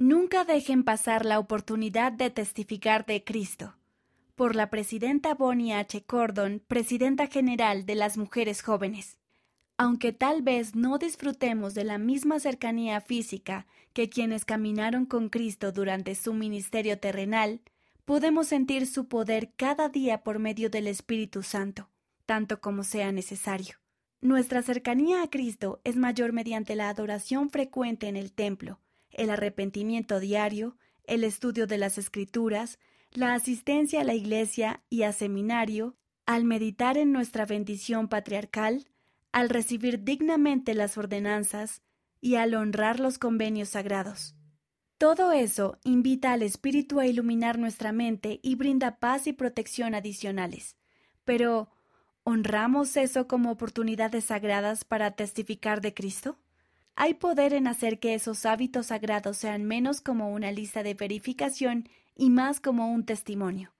Nunca dejen pasar la oportunidad de testificar de Cristo. Por la presidenta Bonnie H. Cordon, presidenta general de las mujeres jóvenes. Aunque tal vez no disfrutemos de la misma cercanía física que quienes caminaron con Cristo durante su ministerio terrenal, podemos sentir su poder cada día por medio del Espíritu Santo, tanto como sea necesario. Nuestra cercanía a Cristo es mayor mediante la adoración frecuente en el templo, el arrepentimiento diario, el estudio de las escrituras, la asistencia a la iglesia y a seminario, al meditar en nuestra bendición patriarcal, al recibir dignamente las ordenanzas y al honrar los convenios sagrados. Todo eso invita al Espíritu a iluminar nuestra mente y brinda paz y protección adicionales. Pero, ¿honramos eso como oportunidades sagradas para testificar de Cristo? Hay poder en hacer que esos hábitos sagrados sean menos como una lista de verificación y más como un testimonio.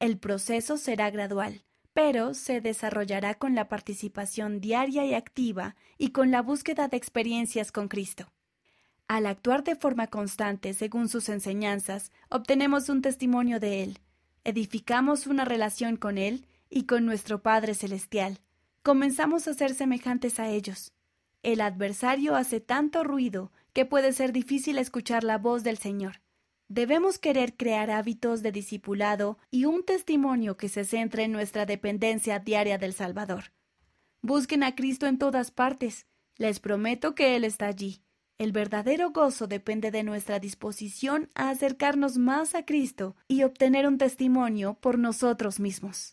El proceso será gradual, pero se desarrollará con la participación diaria y activa y con la búsqueda de experiencias con Cristo. Al actuar de forma constante según sus enseñanzas, obtenemos un testimonio de Él, edificamos una relación con Él y con nuestro Padre Celestial. Comenzamos a ser semejantes a ellos. El adversario hace tanto ruido que puede ser difícil escuchar la voz del Señor. Debemos querer crear hábitos de discipulado y un testimonio que se centre en nuestra dependencia diaria del Salvador. Busquen a Cristo en todas partes. Les prometo que Él está allí. El verdadero gozo depende de nuestra disposición a acercarnos más a Cristo y obtener un testimonio por nosotros mismos.